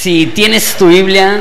Si tienes tu Biblia,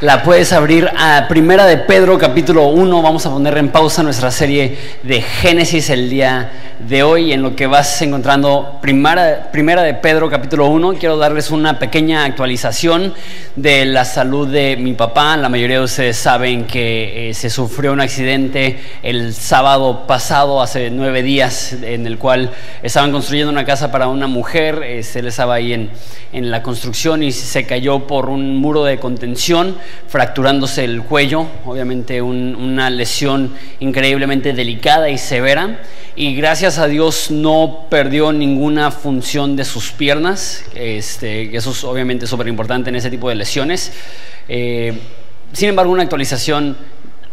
la puedes abrir a Primera de Pedro capítulo 1. Vamos a poner en pausa nuestra serie de Génesis el día de hoy en lo que vas encontrando Primera, primera de Pedro capítulo 1. Quiero darles una pequeña actualización de la salud de mi papá. La mayoría de ustedes saben que eh, se sufrió un accidente el sábado pasado, hace nueve días, en el cual estaban construyendo una casa para una mujer. Eh, se él estaba ahí en, en la construcción y se cayó por un muro de contención fracturándose el cuello, obviamente una lesión increíblemente delicada y severa. Y gracias a Dios no perdió ninguna función de sus piernas, este, eso es obviamente súper importante en ese tipo de lesiones. Eh, sin embargo, una actualización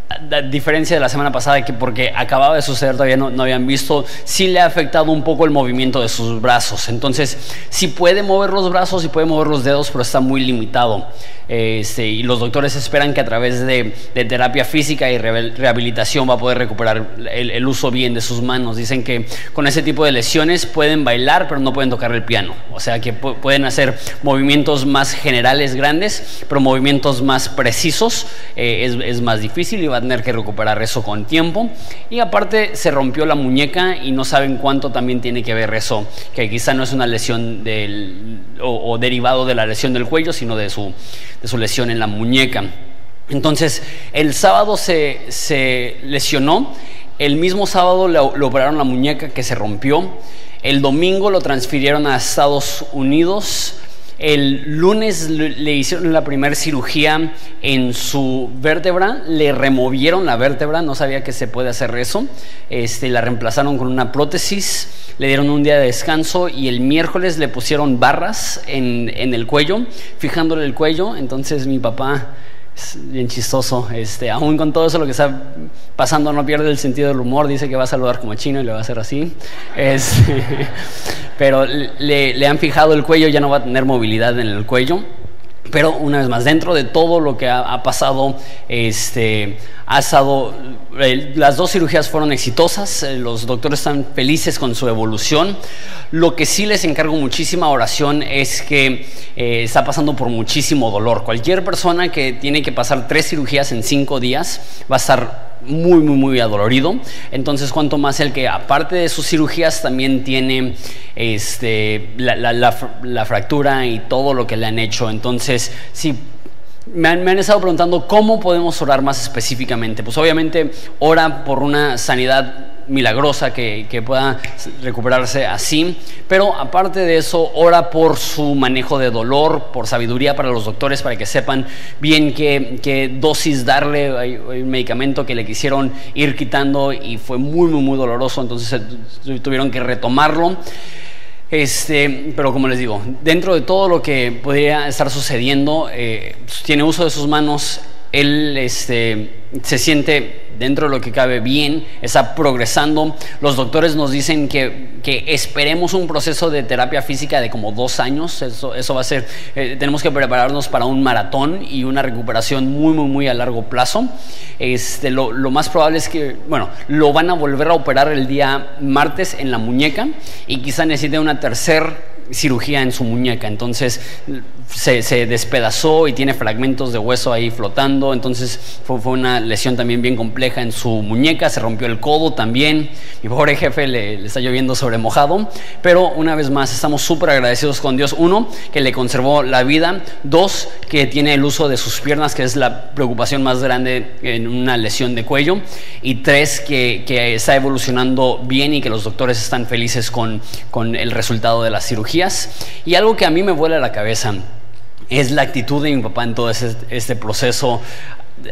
a diferencia de la semana pasada, que porque acababa de suceder todavía no, no, habían visto, sí le ha afectado un poco el movimiento de sus brazos. Entonces, sí puede mover los brazos y puede mover los dedos, pero está muy limitado. Este, y los doctores esperan que a través de, terapia física y rehabilitación va a poder recuperar el, uso bien de sus manos. Dicen que con ese tipo de lesiones pueden bailar, pero no pueden tocar el piano. O sea que pueden hacer movimientos más generales, grandes, pero movimientos más precisos eh, es, es, más difícil y va a tener que recuperar eso con tiempo. Y aparte se rompió la muñeca y no saben cuánto también tiene que ver eso, que quizá no es una lesión del, o derivado de la lesión del cuello, sino de su de su lesión en la muñeca. Entonces, el sábado se, lesionó, el mismo sábado le, operaron la muñeca que se rompió, el domingo lo transfirieron a Estados Unidos, el lunes le hicieron la primera cirugía en su vértebra, le removieron la vértebra, no sabía que se puede hacer eso, este, la reemplazaron con una prótesis, le dieron un día de descanso y el miércoles le pusieron barras en, el cuello, fijándole el cuello, entonces mi papá es bien chistoso. Este, aún con todo eso lo que está pasando no pierde el sentido del humor. Dice que va a saludar como chino y le va a hacer así. pero le, le, han fijado el cuello, ya no va a tener movilidad en el cuello. Pero una vez más, dentro de todo lo que ha, pasado, este, ha estado, eh, las dos cirugías fueron exitosas, eh, los doctores están felices con su evolución. Lo que sí les encargo muchísima oración es que eh, está pasando por muchísimo dolor. Cualquier persona que tiene que pasar tres cirugías en cinco días va a estar muy, muy, muy adolorido. Entonces, cuanto más el que, aparte de sus cirugías, también tiene este, la, la, fractura y todo lo que le han hecho. Entonces, sí. Me han, me han, estado preguntando cómo podemos orar más específicamente. Pues obviamente ora por una sanidad milagrosa que, pueda recuperarse así. Pero aparte de eso, ora por su manejo de dolor, por sabiduría para los doctores, para que sepan bien qué, dosis darle. Hay, un medicamento que le quisieron ir quitando y fue muy, muy, muy doloroso, entonces tuvieron que retomarlo. Este, pero como les digo, dentro de todo lo que podría estar sucediendo, eh, tiene uso de sus manos, él este, se siente dentro de lo que cabe bien, está progresando. Los doctores nos dicen que, que esperemos un proceso de terapia física de como dos años. Eso, eso va a ser, eh, tenemos que prepararnos para un maratón y una recuperación muy, muy, muy a largo plazo. Este, lo, lo más probable es que, bueno, lo van a volver a operar el día martes en la muñeca y quizá necesite una tercera cirugía en su muñeca, entonces se, despedazó y tiene fragmentos de hueso ahí flotando, entonces fue, una lesión también bien compleja en su muñeca, se rompió el codo también, mi pobre jefe le, está lloviendo sobre mojado, pero una vez más estamos súper agradecidos con Dios, uno, que le conservó la vida, dos, que tiene el uso de sus piernas, que es la preocupación más grande en una lesión de cuello, y tres, que, está evolucionando bien y que los doctores están felices con, con el resultado de la cirugía y algo que a mí me vuela la cabeza es la actitud de mi papá en todo este proceso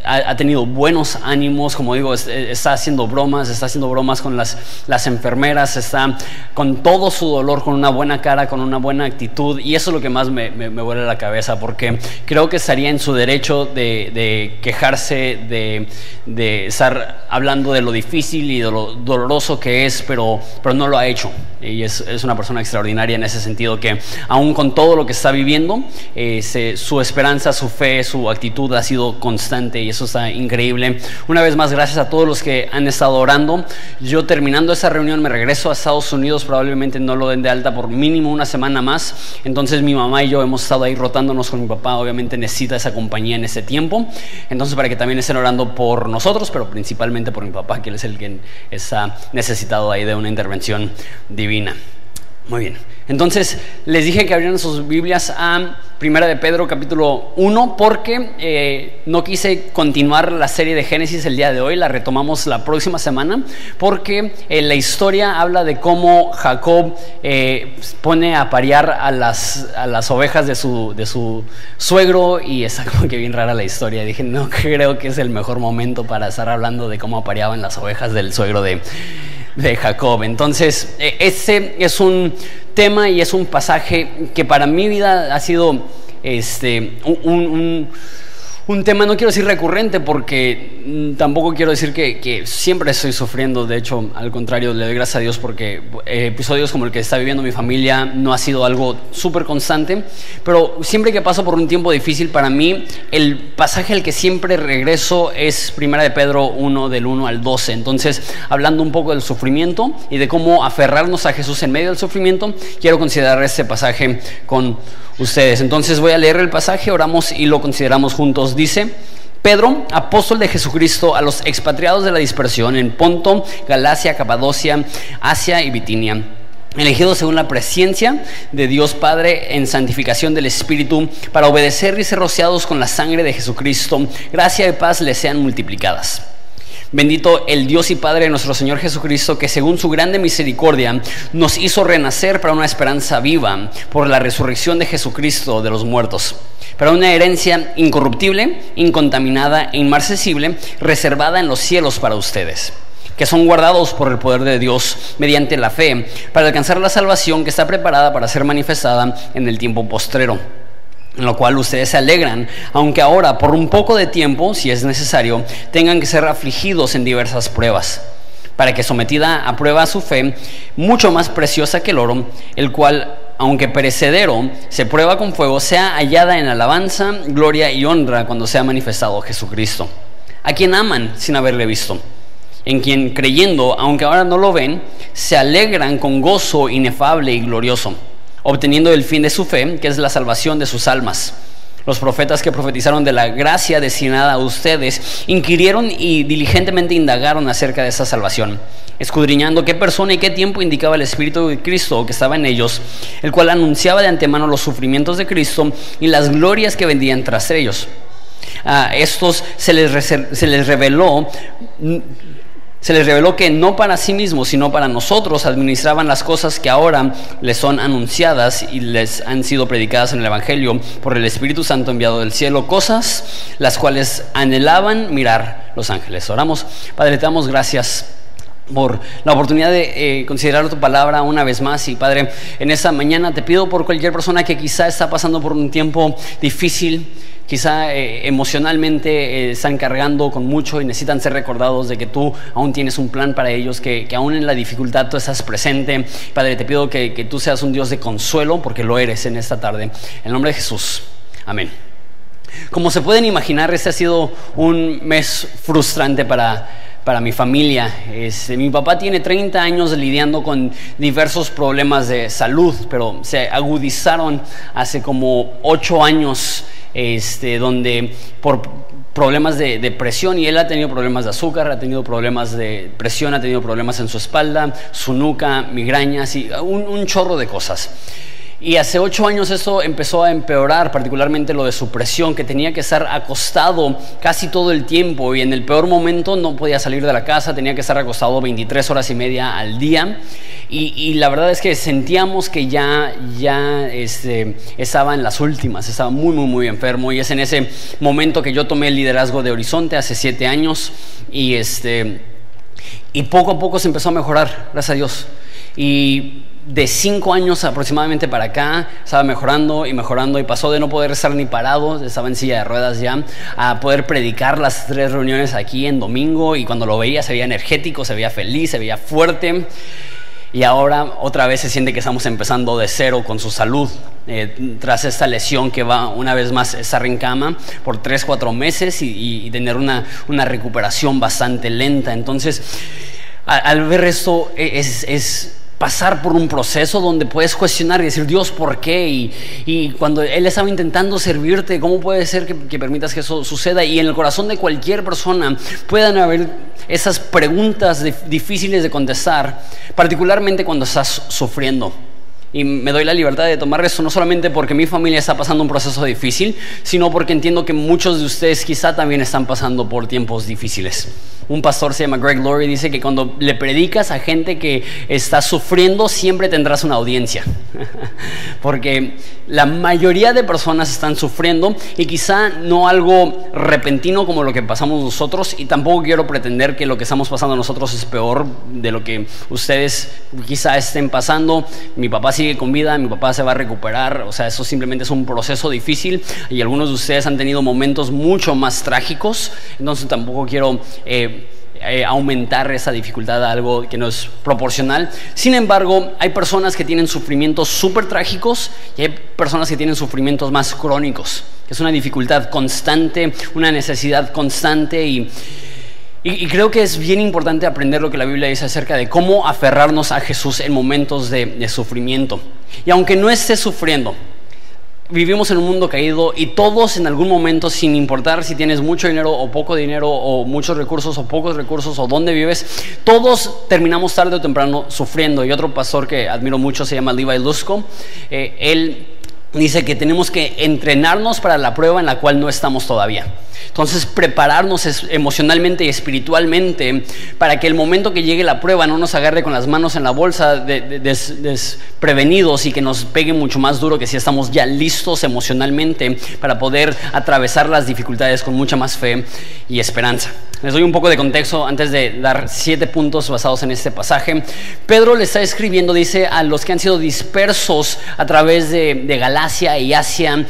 ha, tenido buenos ánimos, como digo, está haciendo bromas, está haciendo bromas con las, las enfermeras, está con todo su dolor, con una buena cara, con una buena actitud, y eso es lo que más me, me, vuela la cabeza, porque creo que estaría en su derecho de, de quejarse, de, de, estar hablando de lo difícil y de lo doloroso que es, pero, pero no lo ha hecho. Y es, es una persona extraordinaria en ese sentido, que aún con todo lo que está viviendo, eh, su esperanza, su fe, su actitud ha sido constante y eso está increíble. Una vez más, gracias a todos los que han estado orando. Yo terminando esa reunión me regreso a Estados Unidos, probablemente no lo den de alta por mínimo una semana más. Entonces mi mamá y yo hemos estado ahí rotándonos con mi papá, obviamente necesita esa compañía en ese tiempo. Entonces para que también estén orando por nosotros, pero principalmente por mi papá, que él es el que está necesitado ahí de una intervención divina. Muy bien. Entonces, les dije que abrieran sus Biblias a Primera de Pedro capítulo 1 porque eh, no quise continuar la serie de Génesis el día de hoy, la retomamos la próxima semana porque eh, la historia habla de cómo Jacob eh, pone a parear a las, a las ovejas de su, de su suegro y está como que bien rara la historia. Dije, no creo que es el mejor momento para estar hablando de cómo apareaban las ovejas del suegro de de Jacob. Entonces, e, ese es un tema y es un pasaje que para mi vida ha sido este, un un tema, no quiero decir recurrente, porque mm, tampoco quiero decir que, siempre estoy sufriendo. De hecho, al contrario, le doy gracias a Dios porque eh, episodios como el que está viviendo mi familia no ha sido algo súper constante. Pero siempre que paso por un tiempo difícil para mí, el pasaje al que siempre regreso es Primera de Pedro 1, del 1 al 12. Entonces, hablando un poco del sufrimiento y de cómo aferrarnos a Jesús en medio del sufrimiento, quiero considerar este pasaje con ustedes. Entonces voy a leer el pasaje, oramos y lo consideramos juntos. Dice, Pedro, apóstol de Jesucristo, a los expatriados de la dispersión en Ponto, Galacia, Capadocia, Asia y Bitinia elegidos según la presencia de Dios Padre en santificación del Espíritu, para obedecer y ser rociados con la sangre de Jesucristo, gracia y paz les sean multiplicadas. Bendito el Dios y Padre de nuestro Señor Jesucristo, que según su grande misericordia nos hizo renacer para una esperanza viva por la resurrección de Jesucristo de los muertos, para una herencia incorruptible, incontaminada e inmarcesible, reservada en los cielos para ustedes que son guardados por el poder de Dios mediante la fe, para alcanzar la salvación que está preparada para ser manifestada en el tiempo postrero en lo cual ustedes se alegran, aunque ahora por un poco de tiempo, si es necesario, tengan que ser afligidos en diversas pruebas, para que sometida a prueba su fe, mucho más preciosa que el oro, el cual, aunque perecedero, se prueba con fuego, sea hallada en alabanza, gloria y honra cuando sea manifestado Jesucristo, a quien aman sin haberle visto, en quien creyendo, aunque ahora no lo ven, se alegran con gozo inefable y glorioso obteniendo el fin de su fe, que es la salvación de sus almas. Los profetas que profetizaron de la gracia destinada a ustedes inquirieron y diligentemente indagaron acerca de esa salvación, escudriñando qué persona y qué tiempo indicaba el Espíritu de Cristo que estaba en ellos, el cual anunciaba de antemano los sufrimientos de Cristo y las glorias que vendían tras ellos. A estos se les, se les reveló se les reveló que no para sí mismos, sino para nosotros administraban las cosas que ahora les son anunciadas y les han sido predicadas en el Evangelio por el Espíritu Santo enviado del cielo, cosas las cuales anhelaban mirar los ángeles. Oramos, Padre, te damos gracias por la oportunidad de eh, considerar tu palabra una vez más. Y Padre, en esta mañana te pido por cualquier persona que quizá está pasando por un tiempo difícil, quizá eh, emocionalmente eh, están cargando con mucho y necesitan ser recordados de que tú aún tienes un plan para ellos, que, aún en la dificultad tú estás presente. Padre, te pido que, que tú seas un Dios de consuelo, porque lo eres en esta tarde. En el nombre de Jesús. Amén. Como se pueden imaginar, este ha sido un mes frustrante para, para mi familia. Este, mi papá tiene 30 años lidiando con diversos problemas de salud, pero se agudizaron hace como 8 años este, donde por problemas de, depresión y él ha tenido problemas de azúcar, ha tenido problemas de presión, ha tenido problemas en su espalda, su nuca, migrañas y un chorro de cosas. Y hace ocho años eso empezó a empeorar, particularmente lo de su presión, que tenía que estar acostado casi todo el tiempo y en el peor momento no podía salir de la casa, tenía que estar acostado 23 horas y media al día. Y, la verdad es que sentíamos que ya, ya este, estaba en las últimas, estaba muy, muy, muy enfermo. Y es en ese momento que yo tomé el liderazgo de Horizonte hace siete años y, este, y poco a poco se empezó a mejorar, gracias a Dios. Y de cinco años aproximadamente para acá, estaba mejorando y mejorando y pasó de no poder estar ni parado, estaba en silla de ruedas ya, a poder predicar las tres reuniones aquí en domingo y cuando lo veía se veía energético, se veía feliz, se veía fuerte. y ahora otra vez se siente que estamos empezando de cero con su salud. Eh, tras esta lesión que va una vez más estar en cama por 3, 4 meses y, tener una, una, recuperación bastante lenta. Entonces, al ver esto e, es pasar por un proceso donde puedes cuestionar y decir, Dios, ¿por qué? Y, cuando Él estaba intentando servirte, ¿cómo puede ser que, permitas que eso suceda? Y en el corazón de cualquier persona puedan haber esas preguntas difíciles de contestar, particularmente cuando estás sufriendo. Y me doy la libertad de tomar eso no solamente porque mi familia está pasando un proceso difícil, sino porque entiendo que muchos de ustedes quizá también están pasando por tiempos difíciles. Un pastor se llama Greg Laurie, dice que cuando le predicas a gente que está sufriendo, siempre tendrás una audiencia. porque la mayoría de personas están sufriendo y quizá no algo repentino como lo que pasamos nosotros y tampoco quiero pretender que lo que estamos pasando nosotros es peor de lo que ustedes quizá estén pasando. Mi papá sigue con vida, mi papá se va a recuperar, o sea, eso simplemente es un proceso difícil y algunos de ustedes han tenido momentos mucho más trágicos, entonces tampoco quiero... Eh, eh, aumentar esa dificultad a algo que no es proporcional. Sin embargo, hay personas que tienen sufrimientos súper trágicos y hay personas que tienen sufrimientos más crónicos, es una dificultad constante, una necesidad constante y, y, creo que es bien importante aprender lo que la Biblia dice acerca de cómo aferrarnos a Jesús en momentos de, sufrimiento. Y aunque no estés sufriendo, vivimos en un mundo caído y todos en algún momento, sin importar si tienes mucho dinero o poco dinero o muchos recursos o pocos recursos o dónde vives, todos terminamos tarde o temprano sufriendo. Y otro pastor que admiro mucho se llama Levi Lusco. Eh, él dice que tenemos que entrenarnos para la prueba en la cual no estamos todavía. Entonces, prepararnos emocionalmente y espiritualmente para que el momento que llegue la prueba no nos agarre con las manos en la bolsa desprevenidos y que nos pegue mucho más duro que si estamos ya listos emocionalmente para poder atravesar las dificultades con mucha más fe y esperanza. Les doy un poco de contexto antes de dar siete puntos basados en este pasaje. Pedro le está escribiendo, dice, a los que han sido dispersos a través de, Galacia y Asia.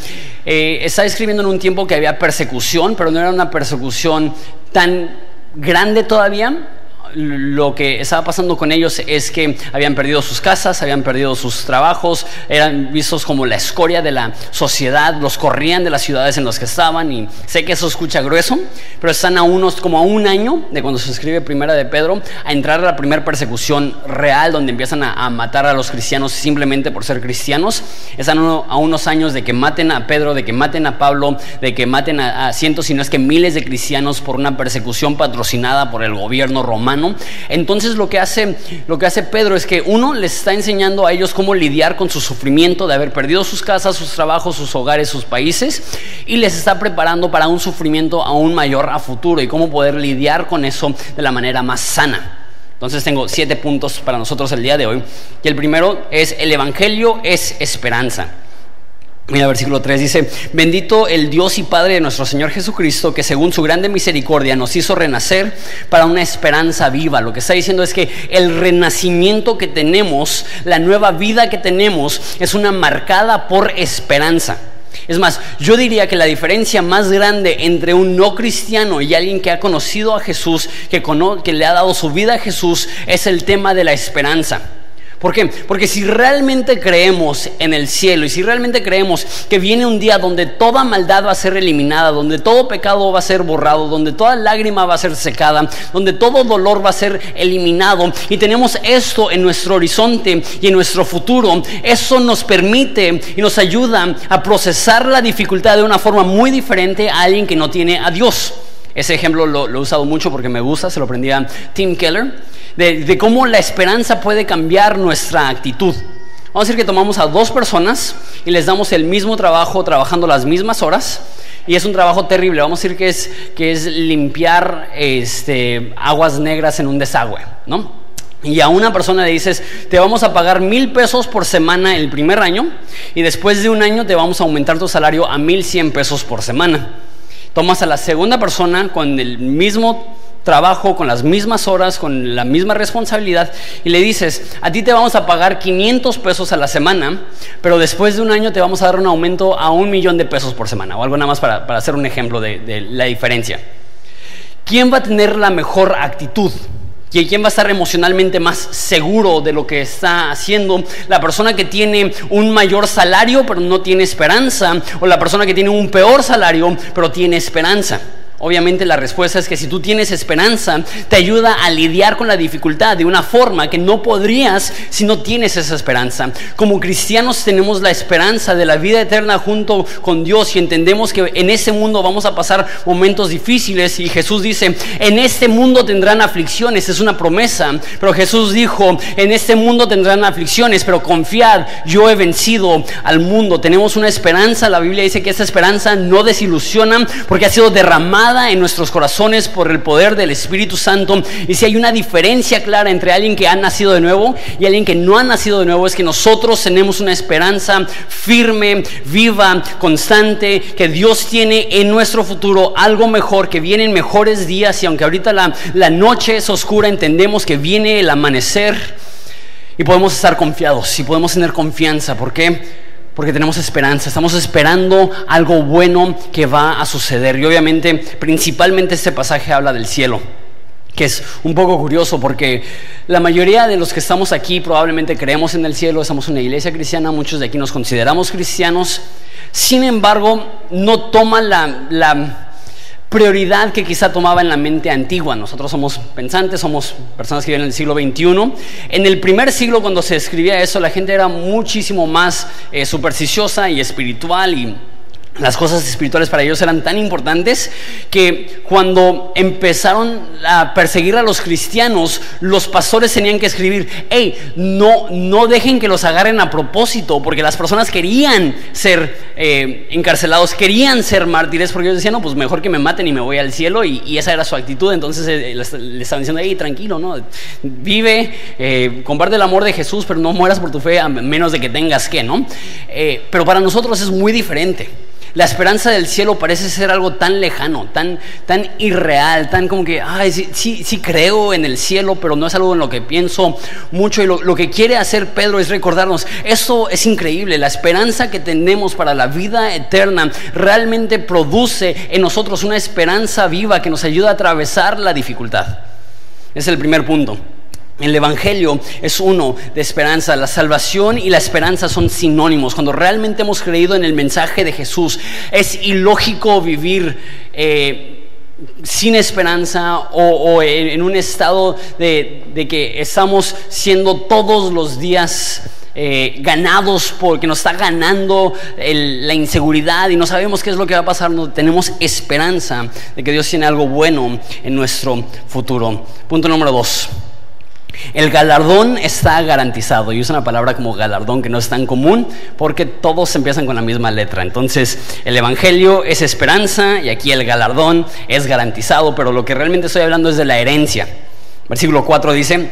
Eh, está escribiendo en un tiempo que había persecución, pero no era una persecución tan grande todavía lo que estaba pasando con ellos es que habían perdido sus casas, habían perdido sus trabajos, eran vistos como la escoria de la sociedad, los corrían de las ciudades en las que estaban y sé que eso escucha grueso, pero están a unos como a un año de cuando se escribe Primera de Pedro a entrar a la primera persecución real donde empiezan a, matar a los cristianos simplemente por ser cristianos. Están a unos años de que maten a Pedro, de que maten a Pablo, de que maten a, a cientos, si no es que miles de cristianos por una persecución patrocinada por el gobierno romano entonces lo que hace, lo que hace Pedro es que uno les está enseñando a ellos cómo lidiar con su sufrimiento de haber perdido sus casas, sus trabajos, sus hogares, sus países, y les está preparando para un sufrimiento aún mayor a futuro y cómo poder lidiar con eso de la manera más sana. Entonces tengo siete puntos para nosotros el día de hoy. Y el primero es, el Evangelio es esperanza. Mira, versículo 3 dice, bendito el Dios y Padre de nuestro Señor Jesucristo, que según su grande misericordia nos hizo renacer para una esperanza viva. Lo que está diciendo es que el renacimiento que tenemos, la nueva vida que tenemos, es una marcada por esperanza. Es más, yo diría que la diferencia más grande entre un no cristiano y alguien que ha conocido a Jesús, que, que le ha dado su vida a Jesús, es el tema de la esperanza. ¿Por qué? Porque si realmente creemos en el cielo y si realmente creemos que viene un día donde toda maldad va a ser eliminada, donde todo pecado va a ser borrado, donde toda lágrima va a ser secada, donde todo dolor va a ser eliminado y tenemos esto en nuestro horizonte y en nuestro futuro, eso nos permite y nos ayuda a procesar la dificultad de una forma muy diferente a alguien que no tiene a Dios. Ese ejemplo lo, he usado mucho porque me gusta, se lo aprendí a Tim Keller de, cómo la esperanza puede cambiar nuestra actitud. Vamos a decir que tomamos a dos personas y les damos el mismo trabajo trabajando las mismas horas y es un trabajo terrible. Vamos a decir que es, que es limpiar este, aguas negras en un desagüe, ¿no? Y a una persona le dices, te vamos a pagar mil pesos por semana el primer año y después de un año te vamos a aumentar tu salario a mil cien pesos por semana. Tomas a la segunda persona con el mismo trabajo, con las mismas horas, con la misma responsabilidad, y le dices, a ti te vamos a pagar 500 pesos a la semana, pero después de un año te vamos a dar un aumento a un millón de pesos por semana, o algo nada más para, hacer un ejemplo de, de la diferencia. ¿Quién va a tener la mejor actitud? ¿Y quién va a estar emocionalmente más seguro de lo que está haciendo? La persona que tiene un mayor salario pero no tiene esperanza o la persona que tiene un peor salario pero tiene esperanza. Obviamente la respuesta es que si tú tienes esperanza, te ayuda a lidiar con la dificultad de una forma que no podrías si no tienes esa esperanza. Como cristianos tenemos la esperanza de la vida eterna junto con Dios y entendemos que en este mundo vamos a pasar momentos difíciles y Jesús dice, en este mundo tendrán aflicciones, es una promesa, pero Jesús dijo, en este mundo tendrán aflicciones, pero confiad, yo he vencido al mundo. Tenemos una esperanza, la Biblia dice que esa esperanza no desilusiona porque ha sido derramada en nuestros corazones por el poder del Espíritu Santo. Y si hay una diferencia clara entre alguien que ha nacido de nuevo y alguien que no ha nacido de nuevo, es que nosotros tenemos una esperanza firme, viva, constante, que Dios tiene en nuestro futuro algo mejor, que vienen mejores días y aunque ahorita la, la noche es oscura, entendemos que viene el amanecer y podemos estar confiados y podemos tener confianza. ¿Por qué? Porque tenemos esperanza, estamos esperando algo bueno que va a suceder. Y obviamente, principalmente este pasaje habla del cielo, que es un poco curioso porque la mayoría de los que estamos aquí probablemente creemos en el cielo, estamos en una iglesia cristiana, muchos de aquí nos consideramos cristianos, sin embargo, no toma la... la prioridad que quizá tomaba en la mente antigua. Nosotros somos pensantes, somos personas que viven en el siglo XXI. En el primer siglo, cuando se escribía eso, la gente era muchísimo más eh, supersticiosa y espiritual y las cosas espirituales para ellos eran tan importantes que cuando empezaron a perseguir a los cristianos, los pastores tenían que escribir, hey, no, no dejen que los agarren a propósito, porque las personas querían ser eh, encarcelados, querían ser mártires, porque ellos decían, no, pues mejor que me maten y me voy al cielo, y, esa era su actitud, entonces eh, le estaban diciendo, hey, tranquilo, ¿no? Vive, eh, comparte el amor de Jesús, pero no mueras por tu fe a menos de que tengas que, ¿no? pero para nosotros es muy diferente. La esperanza del cielo parece ser algo tan lejano, tan, tan irreal, tan como que, ay, sí, sí, creo en el cielo, pero no es algo en lo que pienso mucho. Y lo, lo que quiere hacer Pedro es recordarnos, esto es increíble, la esperanza que tenemos para la vida eterna realmente produce en nosotros una esperanza viva que nos ayuda a atravesar la dificultad. Es el primer punto. El Evangelio es uno de esperanza. La salvación y la esperanza son sinónimos. Cuando realmente hemos creído en el mensaje de Jesús, es ilógico vivir eh, sin esperanza o, en, un estado de, que estamos siendo todos los días eh, ganados porque nos está ganando la inseguridad y no sabemos qué es lo que va a pasar. No tenemos esperanza de que Dios tiene algo bueno en nuestro futuro. Punto número dos. El galardón está garantizado y es una palabra como galardón que no es tan común porque todos empiezan con la misma letra. Entonces, el Evangelio es esperanza y aquí el galardón es garantizado, pero lo que realmente estoy hablando es de la herencia. Versículo 4 dice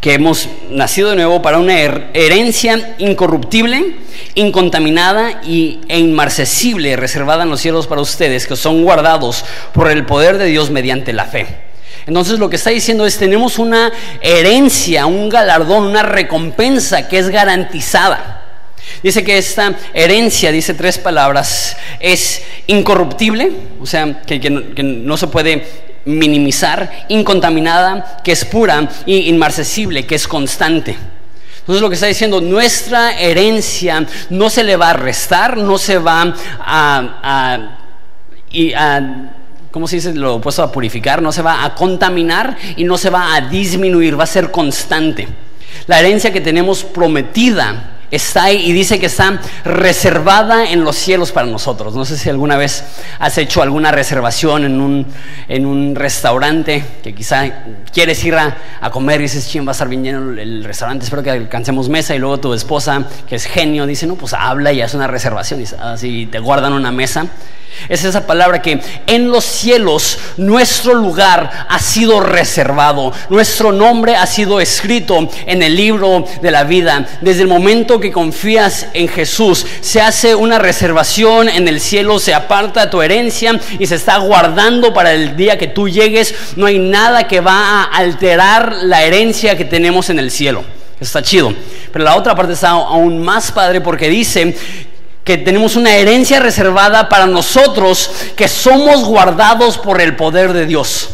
que hemos nacido de nuevo para una herencia incorruptible, incontaminada y, e inmarcesible, reservada en los cielos para ustedes, que son guardados por el poder de Dios mediante la fe. Entonces lo que está diciendo es, tenemos una herencia, un galardón, una recompensa que es garantizada. Dice que esta herencia, dice tres palabras, es incorruptible, o sea, que, no, se puede minimizar, incontaminada, que es pura, y inmarcesible, que es constante. Entonces lo que está diciendo, nuestra herencia no se le va a restar, no se va a, a ¿cómo se dice? Lo opuesto a purificar, no se va a contaminar y no se va a disminuir, va a ser constante. La herencia que tenemos prometida está ahí y dice que está reservada en los cielos para nosotros. No sé si alguna vez has hecho alguna reservación en un, en un restaurante que quizá quieres ir a, comer y dices, ching, va a estar bien el restaurante, espero que alcancemos mesa y luego tu esposa, que es genio, dice, no, pues habla y hace una reservación y así te guardan una mesa. Es esa palabra que en los cielos nuestro lugar ha sido reservado, nuestro nombre ha sido escrito en el libro de la vida. Desde el momento que confías en Jesús, se hace una reservación en el cielo, se aparta tu herencia y se está guardando para el día que tú llegues. No hay nada que va a alterar la herencia que tenemos en el cielo. Está chido. Pero la otra parte está aún más padre porque dice que tenemos una herencia reservada para nosotros, que somos guardados por el poder de Dios.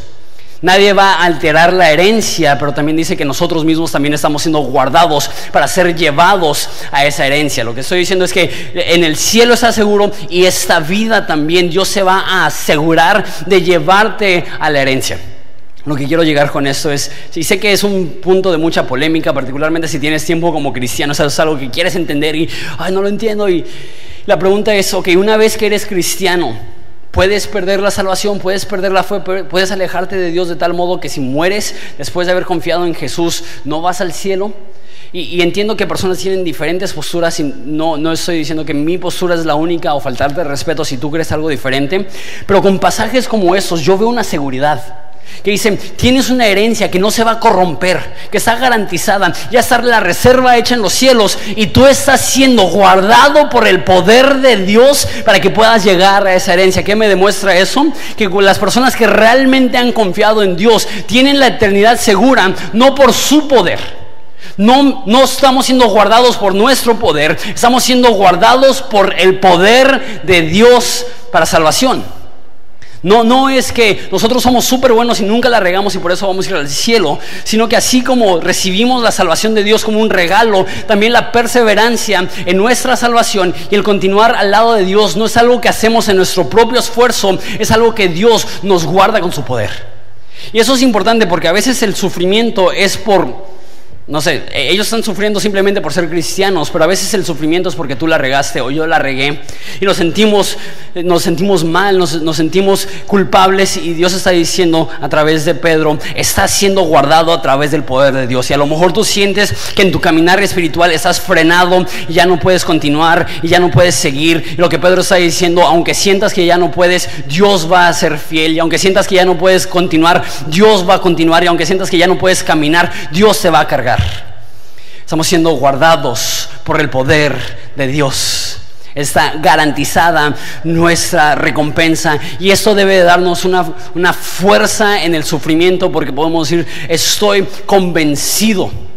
Nadie va a alterar la herencia, pero también dice que nosotros mismos también estamos siendo guardados para ser llevados a esa herencia. Lo que estoy diciendo es que en el cielo está seguro y esta vida también Dios se va a asegurar de llevarte a la herencia. Lo que quiero llegar con esto es, y sé que es un punto de mucha polémica, particularmente si tienes tiempo como cristiano, o es algo que quieres entender y, ay, no lo entiendo. Y la pregunta es, ok, una vez que eres cristiano, Puedes perder la salvación, puedes perder la fe, puedes alejarte de Dios de tal modo que si mueres después de haber confiado en Jesús, no vas al cielo. Y, entiendo que personas tienen diferentes posturas y no, no estoy diciendo que mi postura es la única o faltarte respeto si tú crees algo diferente, pero con pasajes como estos yo veo una seguridad que dicen, tienes una herencia que no se va a corromper, que está garantizada, ya está la reserva hecha en los cielos y tú estás siendo guardado por el poder de Dios para que puedas llegar a esa herencia. ¿Qué me demuestra eso? Que las personas que realmente han confiado en Dios tienen la eternidad segura, no por su poder. No, no estamos siendo guardados por nuestro poder, estamos siendo guardados por el poder de Dios para salvación. No, no es que nosotros somos súper buenos y nunca la regamos y por eso vamos a ir al cielo, sino que así como recibimos la salvación de Dios como un regalo, también la perseverancia en nuestra salvación y el continuar al lado de Dios no es algo que hacemos en nuestro propio esfuerzo, es algo que Dios nos guarda con su poder. Y eso es importante porque a veces el sufrimiento es por no sé, e-, ellos están sufriendo simplemente por ser cristianos, pero a veces el sufrimiento es porque tú la regaste o yo la regué y nos sentimos, eh, nos sentimos mal, nos, sentimos culpables y Dios está diciendo a través de Pedro, estás siendo guardado a través del poder de Dios y a lo mejor tú sientes que en tu caminar espiritual estás frenado y ya no puedes continuar y ya no puedes seguir. Y lo que Pedro está diciendo, aunque sientas que ya no puedes, Dios va a ser fiel y aunque sientas que ya no puedes continuar, Dios va a continuar y aunque sientas que ya no puedes caminar, Dios te va a cargar. Estamos siendo guardados por el poder de Dios. Está garantizada nuestra recompensa y esto debe darnos una, una fuerza en el sufrimiento porque podemos decir, estoy convencido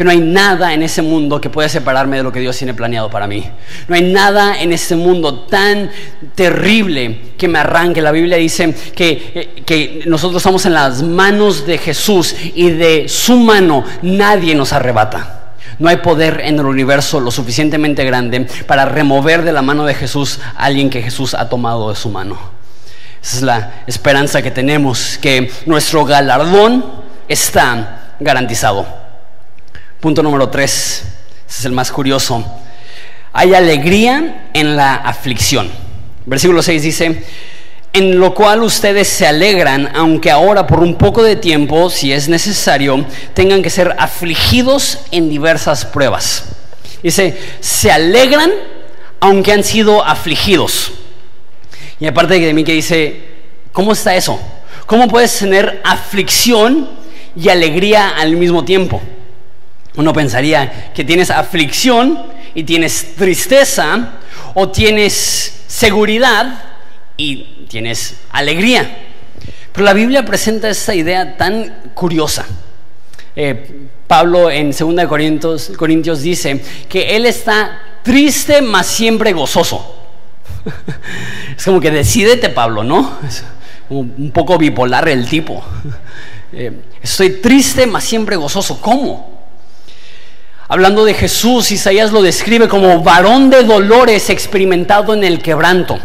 que no hay nada en ese mundo que pueda separarme de lo que Dios tiene planeado para mí. No hay nada en este mundo tan terrible que me arranque. La Biblia dice que, eh, que nosotros estamos en las manos de Jesús y de su mano nadie nos arrebata. No hay poder en el universo lo suficientemente grande para remover de la mano de Jesús a alguien que Jesús ha tomado de su mano. Esa es la esperanza que tenemos, que nuestro galardón está garantizado. Punto número tres, este es el más curioso. Hay alegría en la aflicción. Versículo 6 dice, en lo cual ustedes se alegran, aunque ahora por un poco de tiempo, si es necesario, tengan que ser afligidos en diversas pruebas. Dice, se alegran aunque han sido afligidos. Y aparte de mí que dice, ¿cómo está eso? ¿Cómo puedes tener aflicción y alegría al mismo tiempo? Uno pensaría que tienes aflicción y tienes tristeza o tienes seguridad y tienes alegría. Pero la Biblia presenta esta idea tan curiosa. Eh, Pablo en 2 Corintios, Corintios dice que él está triste, mas siempre gozoso. es como que decídete, Pablo, ¿no? Es un poco bipolar el tipo. Eh, estoy triste, mas siempre gozoso. ¿Cómo? Hablando de Jesús, Isaías lo describe como varón de dolores experimentado en el quebranto.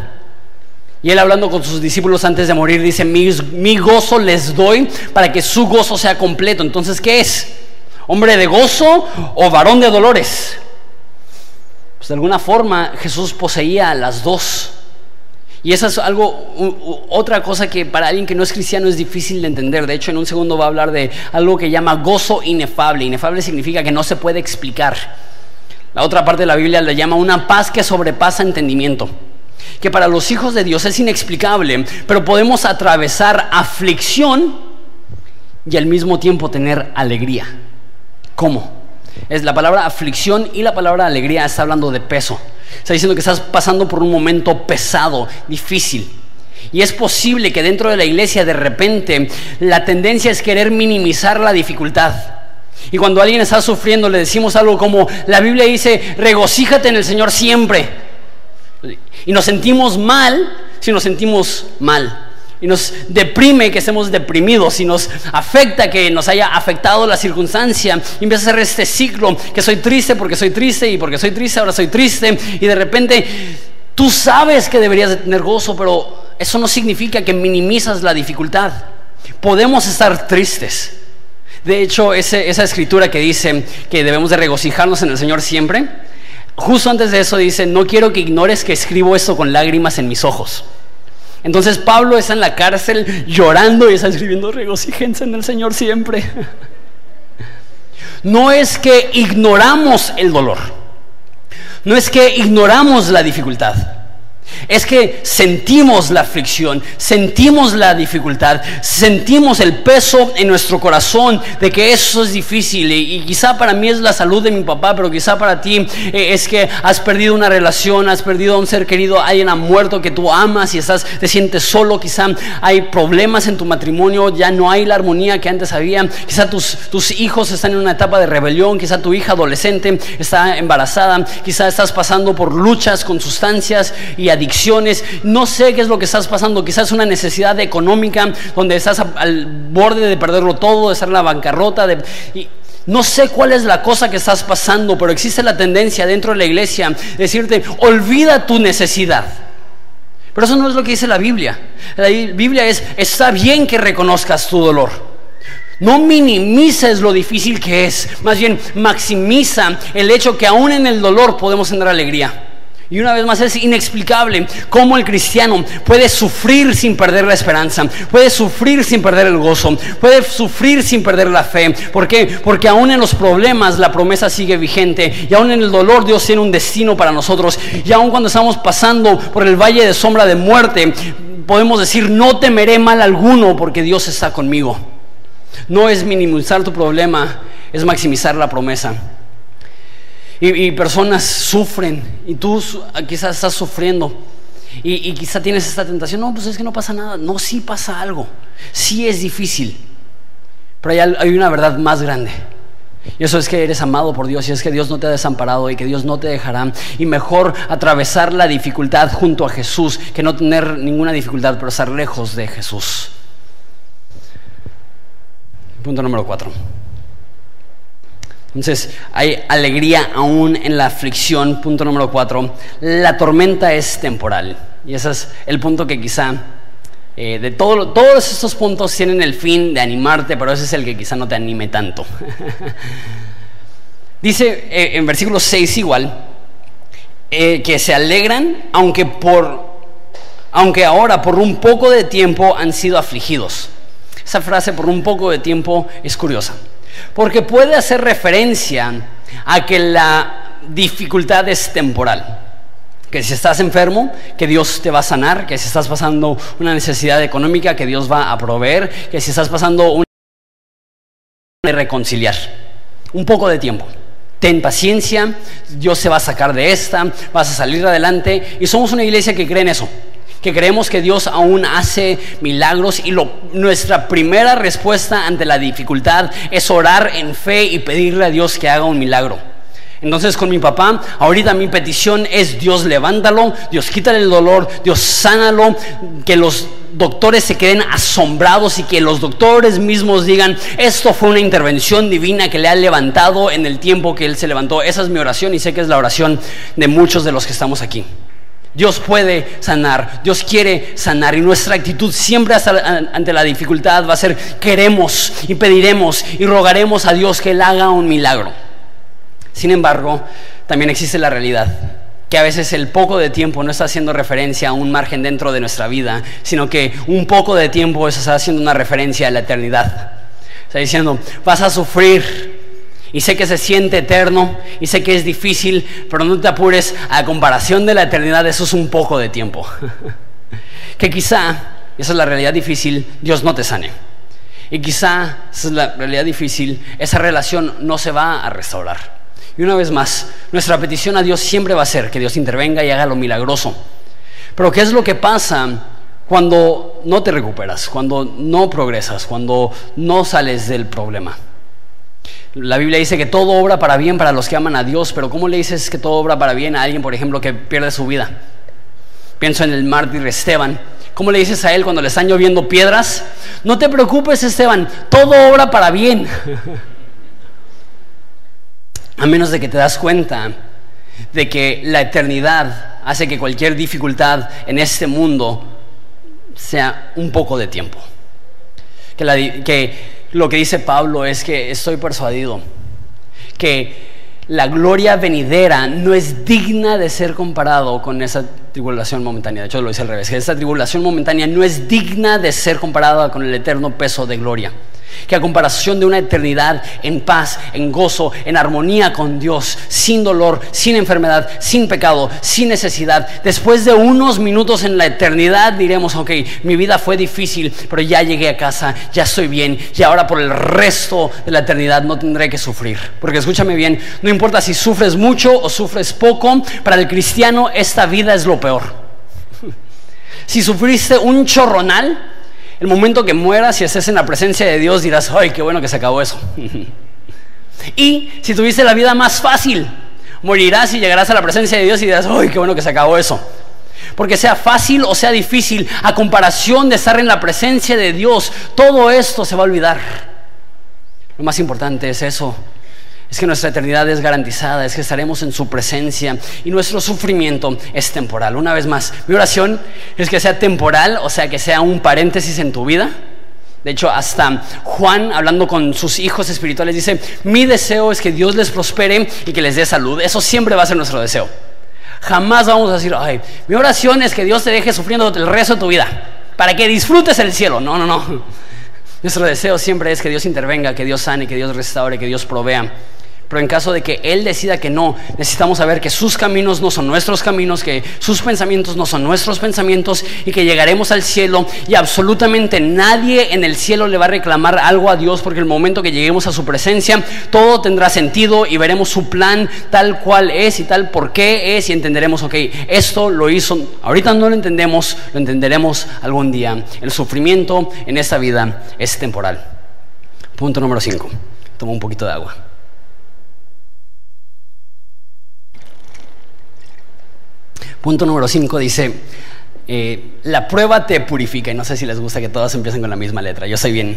Y él hablando con sus discípulos antes de morir dice, mi, gozo les doy para que su gozo sea completo. Entonces, ¿qué es? ¿Hombre de gozo o varón de dolores? Pues de alguna forma Jesús poseía las dos. Y esa es algo, otra cosa que para alguien que no es cristiano es difícil de entender. De hecho, en un segundo va a hablar de algo que llama gozo inefable. Inefable significa que no se puede explicar. La otra parte de la Biblia le llama una paz que sobrepasa entendimiento. Que para los hijos de Dios es inexplicable, pero podemos atravesar aflicción y al mismo tiempo tener alegría. ¿Cómo? Es la palabra aflicción y la palabra alegría está hablando de peso. Está diciendo que estás pasando por un momento pesado, difícil. Y es posible que dentro de la iglesia de repente la tendencia es querer minimizar la dificultad. Y cuando alguien está sufriendo le decimos algo como, la Biblia dice, regocíjate en el Señor siempre. Y nos sentimos mal si nos sentimos mal. Y nos deprime que estemos deprimidos y nos afecta que nos haya afectado la circunstancia. Y empieza a ser este ciclo que soy triste porque soy triste y porque soy triste ahora soy triste. Y de repente tú sabes que deberías de tener gozo pero eso no significa que minimizas la dificultad. Podemos estar tristes. De hecho esa escritura que dice que debemos de regocijarnos en el Señor siempre justo antes de eso dice no quiero que ignores que escribo esto con lágrimas en mis ojos entonces Pablo está en la cárcel llorando y está escribiendo regocíjense en el Señor siempre. No es que ignoramos el dolor, no es que ignoramos la dificultad. Es que sentimos la aflicción, sentimos la dificultad, sentimos el peso en nuestro corazón de que eso es difícil. Y, quizá para mí es la salud de mi papá, pero quizá para ti eh, es que has perdido una relación, has perdido a un ser querido, alguien ha muerto que tú amas y estás, te sientes solo. Quizá hay problemas en tu matrimonio, ya no hay la armonía que antes había. Quizá tus, tus hijos están en una etapa de rebelión, quizá tu hija adolescente está embarazada, quizá estás pasando por luchas con sustancias y adicciones no sé qué es lo que estás pasando, quizás una necesidad económica donde estás al borde de perderlo todo, de estar en la bancarrota, de, no sé cuál es la cosa que estás pasando, pero existe la tendencia dentro de la iglesia de decirte, olvida tu necesidad. Pero eso no es lo que dice la Biblia. La Biblia es, está bien que reconozcas tu dolor. No minimices lo difícil que es, más bien maximiza el hecho que aún en el dolor podemos tener alegría. Y una vez más es inexplicable cómo el cristiano puede sufrir sin perder la esperanza, puede sufrir sin perder el gozo, puede sufrir sin perder la fe. ¿Por qué? Porque aún en los problemas la promesa sigue vigente y aún en el dolor Dios tiene un destino para nosotros. Y aún cuando estamos pasando por el valle de sombra de muerte, podemos decir, no temeré mal alguno porque Dios está conmigo. No es minimizar tu problema, es maximizar la promesa. Y, personas sufren y tú quizás estás sufriendo. Y, y quizá tienes esta tentación, no, pues es que no pasa nada. No, sí pasa algo. Sí es difícil. Pero hay, hay una verdad más grande. Y eso es que eres amado por Dios y es que Dios no te ha desamparado y que Dios no te dejará. Y mejor atravesar la dificultad junto a Jesús que no tener ninguna dificultad, pero estar lejos de Jesús. Punto número cuatro. Entonces, hay alegría aún en la aflicción. Punto número cuatro. La tormenta es temporal. Y ese es el punto que quizá, eh, de todo, todos estos puntos tienen el fin de animarte, pero ese es el que quizá no te anime tanto. Dice eh, en versículo 6 igual, eh, que se alegran, aunque, por, aunque ahora por un poco de tiempo han sido afligidos. Esa frase por un poco de tiempo es curiosa. Porque puede hacer referencia a que la dificultad es temporal. Que si estás enfermo, que Dios te va a sanar, que si estás pasando una necesidad económica, que Dios va a proveer, que si estás pasando una de reconciliar. Un poco de tiempo. Ten paciencia, Dios se va a sacar de esta, vas a salir adelante y somos una iglesia que cree en eso que creemos que Dios aún hace milagros y nuestra primera respuesta ante la dificultad es orar en fe y pedirle a Dios que haga un milagro. Entonces con mi papá, ahorita mi petición es Dios levántalo, Dios quítale el dolor, Dios sánalo, que los doctores se queden asombrados y que los doctores mismos digan, esto fue una intervención divina que le ha levantado en el tiempo que él se levantó. Esa es mi oración y sé que es la oración de muchos de los que estamos aquí. Dios puede sanar, Dios quiere sanar y nuestra actitud siempre ante la dificultad va a ser queremos y pediremos y rogaremos a Dios que Él haga un milagro. Sin embargo, también existe la realidad que a veces el poco de tiempo no está haciendo referencia a un margen dentro de nuestra vida, sino que un poco de tiempo está haciendo una referencia a la eternidad. Está diciendo, vas a sufrir, y sé que se siente eterno y sé que es difícil, pero no te apures, a comparación de la eternidad eso es un poco de tiempo. que quizá, esa es la realidad difícil, Dios no te sane. Y quizá, esa es la realidad difícil, esa relación no se va a restaurar. Y una vez más, nuestra petición a Dios siempre va a ser que Dios intervenga y haga lo milagroso. Pero ¿qué es lo que pasa cuando no te recuperas, cuando no progresas, cuando no sales del problema? La Biblia dice que todo obra para bien para los que aman a Dios, pero ¿cómo le dices que todo obra para bien a alguien, por ejemplo, que pierde su vida? Pienso en el mártir Esteban, ¿Cómo le dices a él cuando le están lloviendo piedras? No te preocupes, Esteban, todo obra para bien. a menos de que te das cuenta de que la eternidad hace que cualquier dificultad en este mundo sea un poco de tiempo. Que, que lo que dice Pablo es que estoy persuadido que la gloria venidera no es digna de ser comparado con esa tribulación momentánea. De hecho, lo dice al revés, que esa tribulación momentánea no es digna de ser comparada con el eterno peso de gloria que a comparación de una eternidad en paz, en gozo, en armonía con Dios, sin dolor, sin enfermedad, sin pecado, sin necesidad, después de unos minutos en la eternidad diremos, ok, mi vida fue difícil, pero ya llegué a casa, ya estoy bien, y ahora por el resto de la eternidad no tendré que sufrir. Porque escúchame bien, no importa si sufres mucho o sufres poco, para el cristiano esta vida es lo peor. Si sufriste un chorronal, el momento que mueras y estés en la presencia de Dios dirás, ay, qué bueno que se acabó eso. y si tuviste la vida más fácil, morirás y llegarás a la presencia de Dios y dirás, ay, qué bueno que se acabó eso. Porque sea fácil o sea difícil, a comparación de estar en la presencia de Dios, todo esto se va a olvidar. Lo más importante es eso, es que nuestra eternidad es garantizada, es que estaremos en su presencia y nuestro sufrimiento es temporal. Una vez más, mi oración es que sea temporal, o sea, que sea un paréntesis en tu vida. De hecho, hasta Juan, hablando con sus hijos espirituales, dice, mi deseo es que Dios les prospere y que les dé salud. Eso siempre va a ser nuestro deseo. Jamás vamos a decir, ay, mi oración es que Dios te deje sufriendo el resto de tu vida, para que disfrutes el cielo. No, no, no. Nuestro deseo siempre es que Dios intervenga, que Dios sane, que Dios restaure, que Dios provea. Pero en caso de que Él decida que no, necesitamos saber que sus caminos no son nuestros caminos, que sus pensamientos no son nuestros pensamientos y que llegaremos al cielo y absolutamente nadie en el cielo le va a reclamar algo a Dios porque el momento que lleguemos a su presencia todo tendrá sentido y veremos su plan tal cual es y tal por qué es y entenderemos, ok, esto lo hizo, ahorita no lo entendemos, lo entenderemos algún día. El sufrimiento en esta vida es temporal. Punto número 5. Tomo un poquito de agua. Punto número 5 dice, eh, la prueba te purifica. Y no sé si les gusta que todas empiecen con la misma letra. Yo soy bien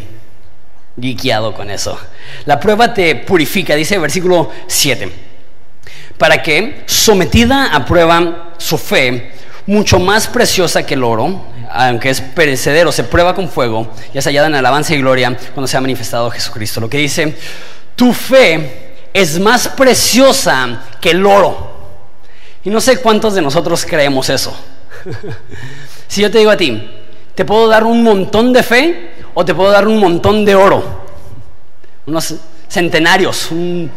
guiqueado con eso. La prueba te purifica, dice versículo 7. Para que, sometida a prueba su fe, mucho más preciosa que el oro, aunque es perecedero, se prueba con fuego, ya se hallada en alabanza y gloria cuando se ha manifestado Jesucristo. Lo que dice, tu fe es más preciosa que el oro. Y no sé cuántos de nosotros creemos eso. si yo te digo a ti, te puedo dar un montón de fe o te puedo dar un montón de oro. Unos centenarios, un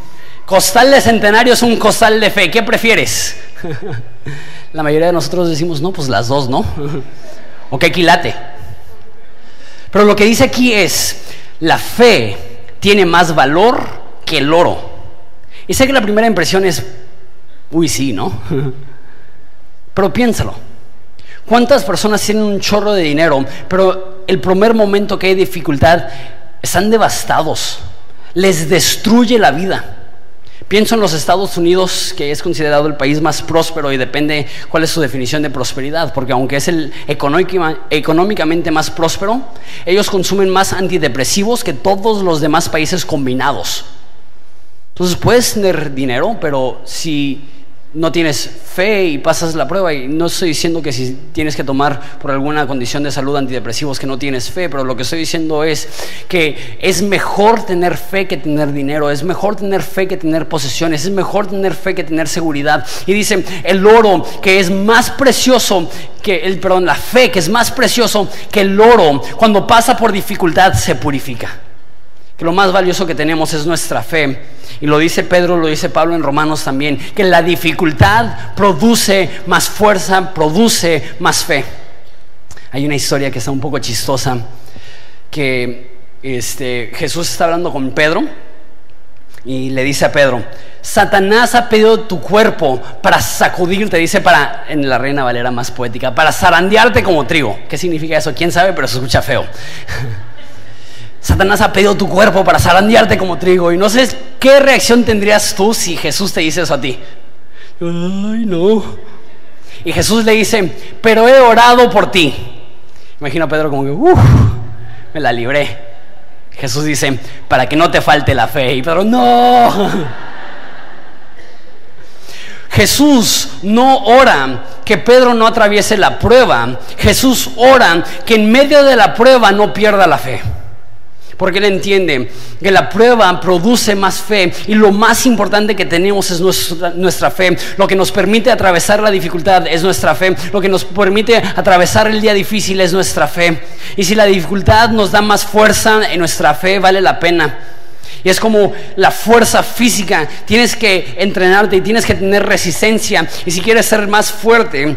costal de centenarios, un costal de fe. ¿Qué prefieres? La mayoría de nosotros decimos, no, pues las dos, ¿no? o qué quilate. Pero lo que dice aquí es, la fe tiene más valor que el oro. Y sé que la primera impresión es, Uy, sí, ¿no? Pero piénsalo. ¿Cuántas personas tienen un chorro de dinero, pero el primer momento que hay dificultad están devastados? Les destruye la vida. Pienso en los Estados Unidos, que es considerado el país más próspero y depende cuál es su definición de prosperidad, porque aunque es el económicamente más próspero, ellos consumen más antidepresivos que todos los demás países combinados. Entonces puedes tener dinero, pero si no tienes fe y pasas la prueba. Y no estoy diciendo que si tienes que tomar por alguna condición de salud antidepresivos que no tienes fe, pero lo que estoy diciendo es que es mejor tener fe que tener dinero, es mejor tener fe que tener posesiones, es mejor tener fe que tener seguridad. Y dicen, el oro que es más precioso que el, perdón, la fe que es más precioso que el oro, cuando pasa por dificultad se purifica. Que lo más valioso que tenemos es nuestra fe y lo dice Pedro, lo dice Pablo en Romanos también, que la dificultad produce más fuerza, produce más fe. Hay una historia que está un poco chistosa, que este, Jesús está hablando con Pedro y le dice a Pedro, Satanás ha pedido tu cuerpo para sacudirte, dice para, en la Reina Valera más poética, para zarandearte como trigo. ¿Qué significa eso? ¿Quién sabe? Pero se escucha feo. Satanás ha pedido tu cuerpo para zarandearte como trigo. Y no sé qué reacción tendrías tú si Jesús te dice eso a ti. Ay, no. Y Jesús le dice, pero he orado por ti. Imagino a Pedro como que, uff, me la libré. Jesús dice, para que no te falte la fe. Y Pedro, no. Jesús no ora que Pedro no atraviese la prueba. Jesús ora que en medio de la prueba no pierda la fe. Porque Él entiende que la prueba produce más fe y lo más importante que tenemos es nuestra, nuestra, fe. Lo que nos permite atravesar la dificultad es nuestra fe. Lo que nos permite atravesar el día difícil es nuestra fe. Y si la dificultad nos da más fuerza en nuestra fe, vale la pena. Y es como la fuerza física. Tienes que entrenarte y tienes que tener resistencia. Y si quieres ser más fuerte,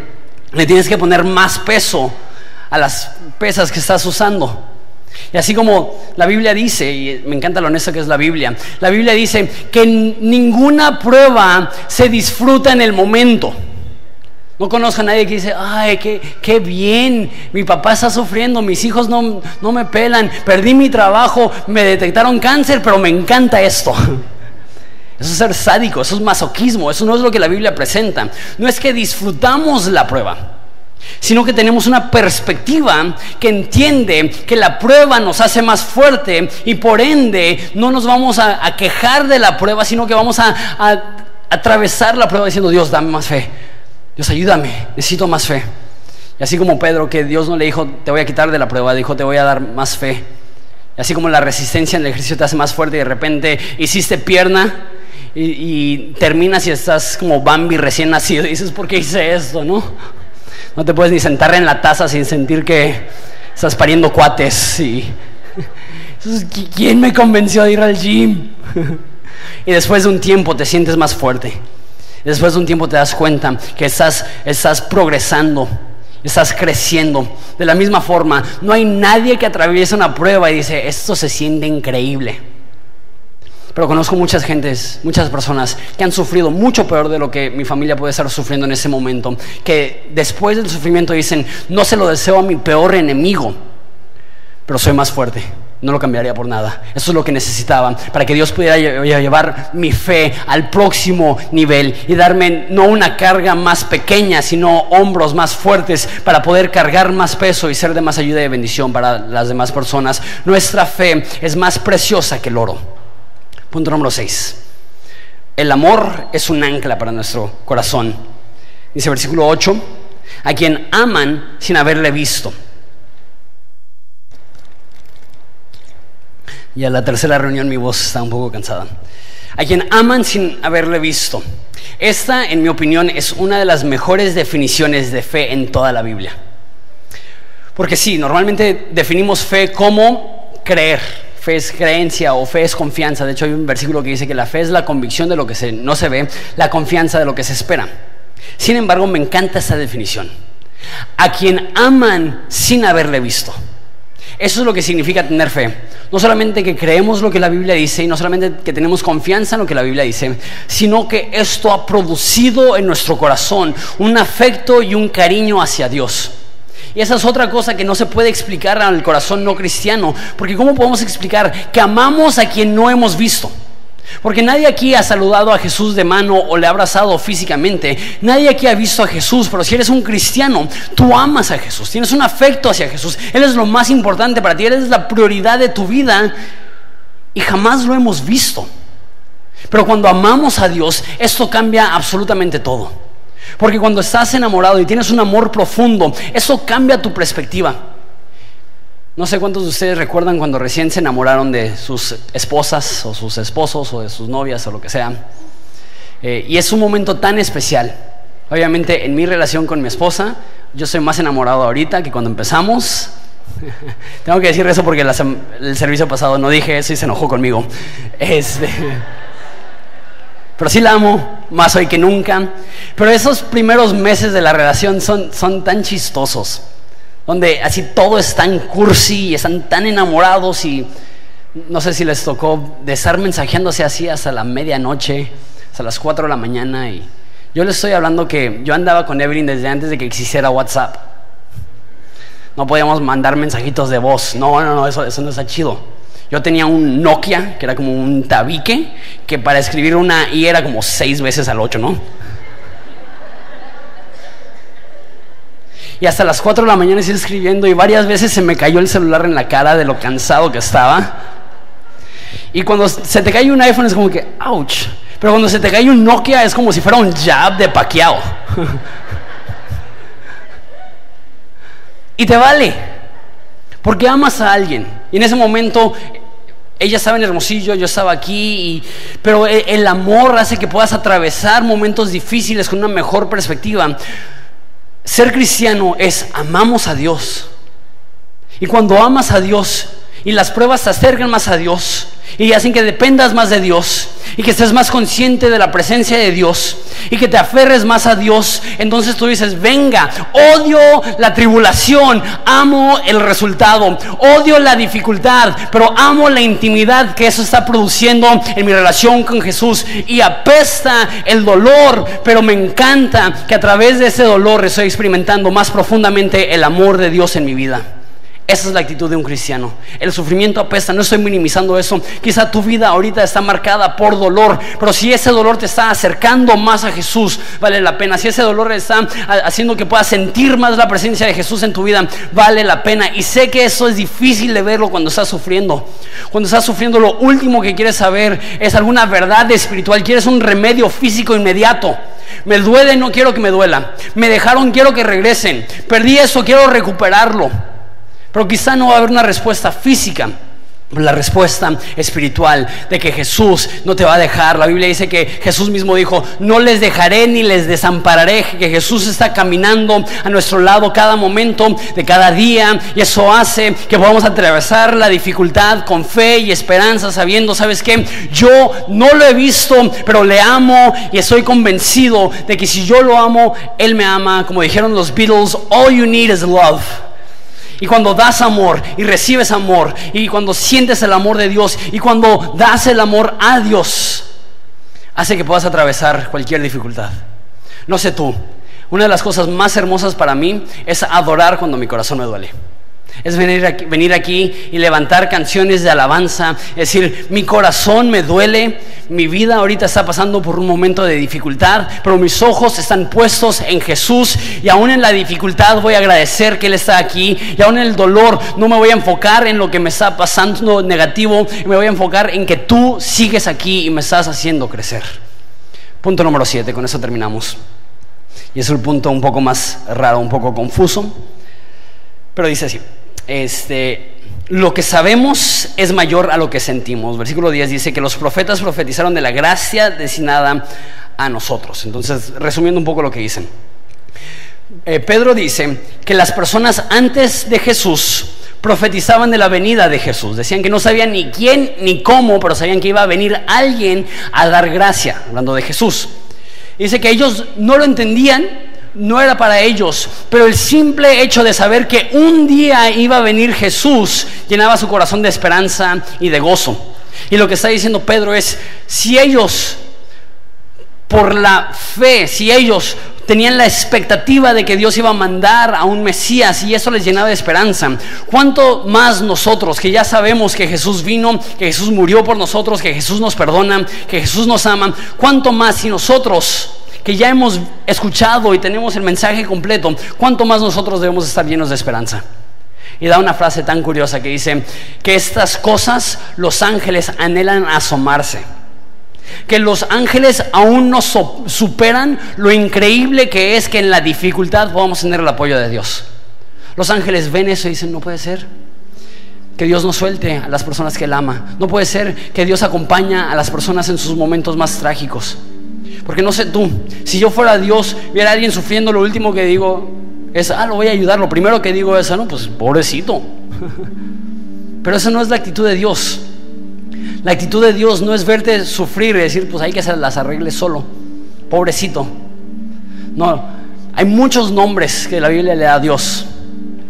le tienes que poner más peso a las pesas que estás usando. Y así como la Biblia dice, y me encanta lo honesto que es la Biblia, la Biblia dice que ninguna prueba se disfruta en el momento. No conozco a nadie que dice, ay, qué, qué bien, mi papá está sufriendo, mis hijos no, no me pelan, perdí mi trabajo, me detectaron cáncer, pero me encanta esto. Eso es ser sádico, eso es masoquismo, eso no es lo que la Biblia presenta. No es que disfrutamos la prueba sino que tenemos una perspectiva que entiende que la prueba nos hace más fuerte y por ende no nos vamos a, quejar de la prueba, sino que vamos a, atravesar la prueba diciendo, Dios, dame más fe, Dios, ayúdame, necesito más fe. Y así como Pedro, que Dios no le dijo, te voy a quitar de la prueba, dijo, te voy a dar más fe. Y así como la resistencia en el ejercicio te hace más fuerte y de repente hiciste pierna y, y terminas y estás como Bambi recién nacido y dices, ¿por qué hice esto? ¿No? No te puedes ni sentar en la taza sin sentir que estás pariendo cuates. Y... ¿Quién me convenció de ir al gym? y después de un tiempo te sientes más fuerte. Después de un tiempo te das cuenta que estás, estás progresando, estás creciendo. De la misma forma, no hay nadie que atraviese una prueba y dice, esto se siente increíble. Pero conozco muchas gentes, muchas personas que han sufrido mucho peor de lo que mi familia puede estar sufriendo en ese momento, que después del sufrimiento dicen, no se lo deseo a mi peor enemigo, pero soy más fuerte, no lo cambiaría por nada. Eso es lo que necesitaban para que Dios pudiera llevar mi fe al próximo nivel y darme no una carga más pequeña, sino hombros más fuertes para poder cargar más peso y ser de más ayuda y bendición para las demás personas. Nuestra fe es más preciosa que el oro. Punto número 6. El amor es un ancla para nuestro corazón. Dice versículo 8, a quien aman sin haberle visto. Y a la tercera reunión mi voz está un poco cansada. A quien aman sin haberle visto. Esta, en mi opinión, es una de las mejores definiciones de fe en toda la Biblia. Porque sí, normalmente definimos fe como creer fe es creencia o fe es confianza. De hecho, hay un versículo que dice que la fe es la convicción de lo que no se ve, la confianza de lo que se espera. Sin embargo, me encanta esta definición. A quien aman sin haberle visto. Eso es lo que significa tener fe. No solamente que creemos lo que la Biblia dice y no solamente que tenemos confianza en lo que la Biblia dice, sino que esto ha producido en nuestro corazón un afecto y un cariño hacia Dios. Y esa es otra cosa que no se puede explicar al corazón no cristiano, porque ¿cómo podemos explicar que amamos a quien no hemos visto? Porque nadie aquí ha saludado a Jesús de mano o le ha abrazado físicamente. Nadie aquí ha visto a Jesús, pero si eres un cristiano, tú amas a Jesús, tienes un afecto hacia Jesús. Él es lo más importante para ti, Él es la prioridad de tu vida y jamás lo hemos visto. Pero cuando amamos a Dios, esto cambia absolutamente todo. Porque cuando estás enamorado y tienes un amor profundo, eso cambia tu perspectiva. No sé cuántos de ustedes recuerdan cuando recién se enamoraron de sus esposas o sus esposos o de sus novias o lo que sea. Eh, y es un momento tan especial. Obviamente en mi relación con mi esposa, yo soy más enamorado ahorita que cuando empezamos. Tengo que decir eso porque el servicio pasado no dije eso y se enojó conmigo. Este, pero sí la amo, más hoy que nunca. Pero esos primeros meses de la relación son, son tan chistosos, donde así todo es tan cursi y están tan enamorados y no sé si les tocó de estar mensajeándose así hasta la medianoche, hasta las 4 de la mañana y yo les estoy hablando que yo andaba con Evelyn desde antes de que existiera WhatsApp. No podíamos mandar mensajitos de voz. No, no, no, eso, eso no está chido. Yo tenía un Nokia, que era como un tabique, que para escribir una I era como seis veces al ocho, ¿no? Y hasta las 4 de la mañana estoy escribiendo y varias veces se me cayó el celular en la cara de lo cansado que estaba. Y cuando se te cae un iPhone es como que, ouch. Pero cuando se te cae un Nokia es como si fuera un jab de paqueado. y te vale. Porque amas a alguien. Y en ese momento ella estaba en Hermosillo, yo estaba aquí, pero e, el amor hace que puedas atravesar momentos difíciles con una mejor perspectiva. Ser cristiano es amamos a Dios. Y cuando amas a Dios y las pruebas te acercan más a Dios, y hacen que dependas más de Dios y que estés más consciente de la presencia de Dios y que te aferres más a Dios, entonces tú dices, venga, odio la tribulación, amo el resultado, odio la dificultad, pero amo la intimidad que eso está produciendo en mi relación con Jesús y apesta el dolor, pero me encanta que a través de ese dolor estoy experimentando más profundamente el amor de Dios en mi vida. Esa es la actitud de un cristiano. El sufrimiento apesta, no estoy minimizando eso. Quizá tu vida ahorita está marcada por dolor, pero si ese dolor te está acercando más a Jesús, vale la pena. Si ese dolor está haciendo que puedas sentir más la presencia de Jesús en tu vida, vale la pena. Y sé que eso es difícil de verlo cuando estás sufriendo. Cuando estás sufriendo, lo último que quieres saber es alguna verdad espiritual. Quieres un remedio físico inmediato. Me duele, no quiero que me duela. Me dejaron, quiero que regresen. Perdí eso, quiero recuperarlo. Pero quizá no va a haber una respuesta física. La respuesta espiritual de que Jesús no te va a dejar. La Biblia dice que Jesús mismo dijo, no les dejaré ni les desampararé. Que Jesús está caminando a nuestro lado cada momento de cada día. Y eso hace que podamos atravesar la dificultad con fe y esperanza, sabiendo, ¿sabes qué? Yo no lo he visto, pero le amo y estoy convencido de que si yo lo amo, Él me ama. Como dijeron los Beatles, all you need is love. Y cuando das amor y recibes amor, y cuando sientes el amor de Dios, y cuando das el amor a Dios, hace que puedas atravesar cualquier dificultad. No sé tú, una de las cosas más hermosas para mí es adorar cuando mi corazón me duele. Es venir aquí, venir aquí y levantar canciones de alabanza. Es decir, mi corazón me duele, mi vida ahorita está pasando por un momento de dificultad, pero mis ojos están puestos en Jesús y aún en la dificultad voy a agradecer que Él está aquí y aún en el dolor no me voy a enfocar en lo que me está pasando negativo, me voy a enfocar en que tú sigues aquí y me estás haciendo crecer. Punto número 7, con eso terminamos. Y es el punto un poco más raro, un poco confuso, pero dice así este, lo que sabemos es mayor a lo que sentimos. Versículo 10 dice que los profetas profetizaron de la gracia destinada a nosotros. Entonces, resumiendo un poco lo que dicen. Eh, Pedro dice que las personas antes de Jesús profetizaban de la venida de Jesús. Decían que no sabían ni quién ni cómo, pero sabían que iba a venir alguien a dar gracia, hablando de Jesús. Dice que ellos no lo entendían, no era para ellos, pero el simple hecho de saber que un día iba a venir Jesús llenaba su corazón de esperanza y de gozo. Y lo que está diciendo Pedro es, si ellos, por la fe, si ellos tenían la expectativa de que Dios iba a mandar a un Mesías y eso les llenaba de esperanza. ¿Cuánto más nosotros que ya sabemos que Jesús vino, que Jesús murió por nosotros, que Jesús nos perdona, que Jesús nos ama? ¿Cuánto más si nosotros que ya hemos escuchado y tenemos el mensaje completo, ¿cuánto más nosotros debemos estar llenos de esperanza? Y da una frase tan curiosa que dice que estas cosas los ángeles anhelan asomarse. Que los ángeles aún no superan lo increíble que es que en la dificultad podamos tener el apoyo de Dios. Los ángeles ven eso y dicen, no puede ser que Dios no suelte a las personas que Él ama. No puede ser que Dios acompaña a las personas en sus momentos más trágicos. Porque no sé tú, si yo fuera Dios, viera a alguien sufriendo, lo último que digo es, ah, lo voy a ayudar. Lo primero que digo es, ah, no, pues pobrecito. Pero esa no es la actitud de Dios. La actitud de Dios no es verte sufrir y decir, pues hay que se las arregle solo. Pobrecito. No, hay muchos nombres que la Biblia le da a Dios.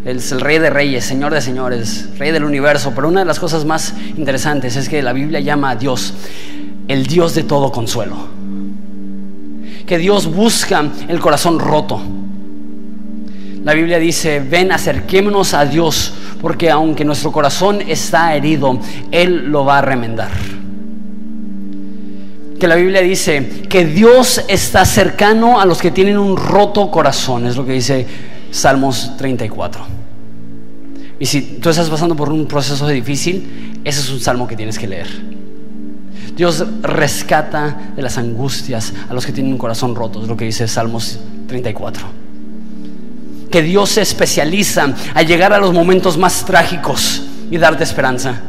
Es el rey de reyes, señor de señores, rey del universo. Pero una de las cosas más interesantes es que la Biblia llama a Dios el Dios de todo consuelo que Dios busca el corazón roto. La Biblia dice, ven, acerquémonos a Dios, porque aunque nuestro corazón está herido, Él lo va a remendar. Que la Biblia dice que Dios está cercano a los que tienen un roto corazón, es lo que dice Salmos 34. Y si tú estás pasando por un proceso difícil, ese es un salmo que tienes que leer. Dios rescata de las angustias a los que tienen un corazón roto, es lo que dice Salmos 34. Que Dios se especializa a llegar a los momentos más trágicos y darte esperanza.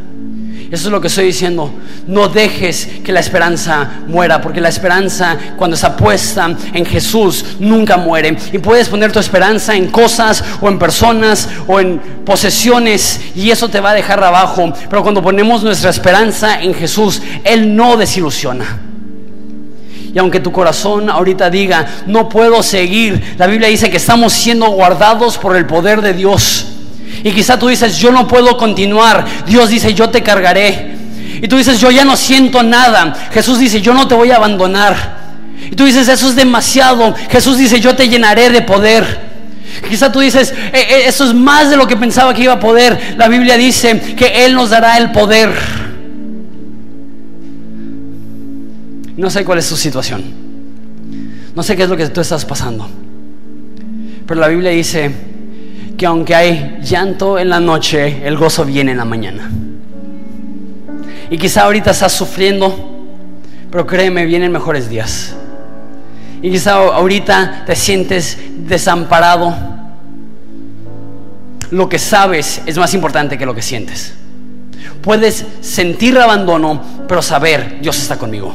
Eso es lo que estoy diciendo. No dejes que la esperanza muera, porque la esperanza cuando está puesta en Jesús nunca muere. Y puedes poner tu esperanza en cosas o en personas o en posesiones y eso te va a dejar abajo. Pero cuando ponemos nuestra esperanza en Jesús, Él no desilusiona. Y aunque tu corazón ahorita diga, no puedo seguir, la Biblia dice que estamos siendo guardados por el poder de Dios. Y quizá tú dices, yo no puedo continuar. Dios dice, yo te cargaré. Y tú dices, yo ya no siento nada. Jesús dice, yo no te voy a abandonar. Y tú dices, eso es demasiado. Jesús dice, yo te llenaré de poder. Quizá tú dices, e, e, eso es más de lo que pensaba que iba a poder. La Biblia dice que Él nos dará el poder. No sé cuál es tu situación. No sé qué es lo que tú estás pasando. Pero la Biblia dice que aunque hay llanto en la noche, el gozo viene en la mañana. Y quizá ahorita estás sufriendo, pero créeme, vienen mejores días. Y quizá ahorita te sientes desamparado. Lo que sabes es más importante que lo que sientes. Puedes sentir abandono, pero saber Dios está conmigo.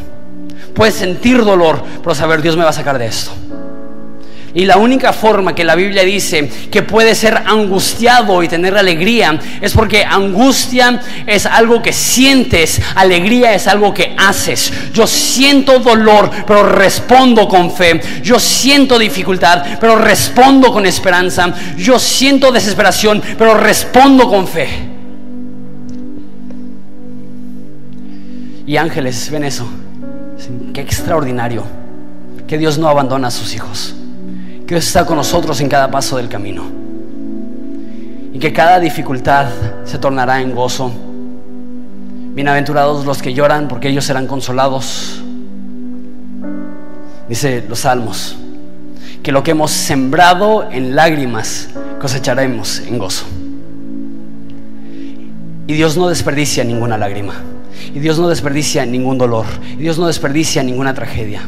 Puedes sentir dolor, pero saber Dios me va a sacar de esto. Y la única forma que la Biblia dice que puede ser angustiado y tener alegría es porque angustia es algo que sientes, alegría es algo que haces. Yo siento dolor, pero respondo con fe. Yo siento dificultad, pero respondo con esperanza. Yo siento desesperación, pero respondo con fe. Y ángeles, ven eso. Qué extraordinario que Dios no abandona a sus hijos que Dios está con nosotros en cada paso del camino. Y que cada dificultad se tornará en gozo. Bienaventurados los que lloran, porque ellos serán consolados. Dice los salmos, que lo que hemos sembrado en lágrimas cosecharemos en gozo. Y Dios no desperdicia ninguna lágrima. Y Dios no desperdicia ningún dolor. Y Dios no desperdicia ninguna tragedia.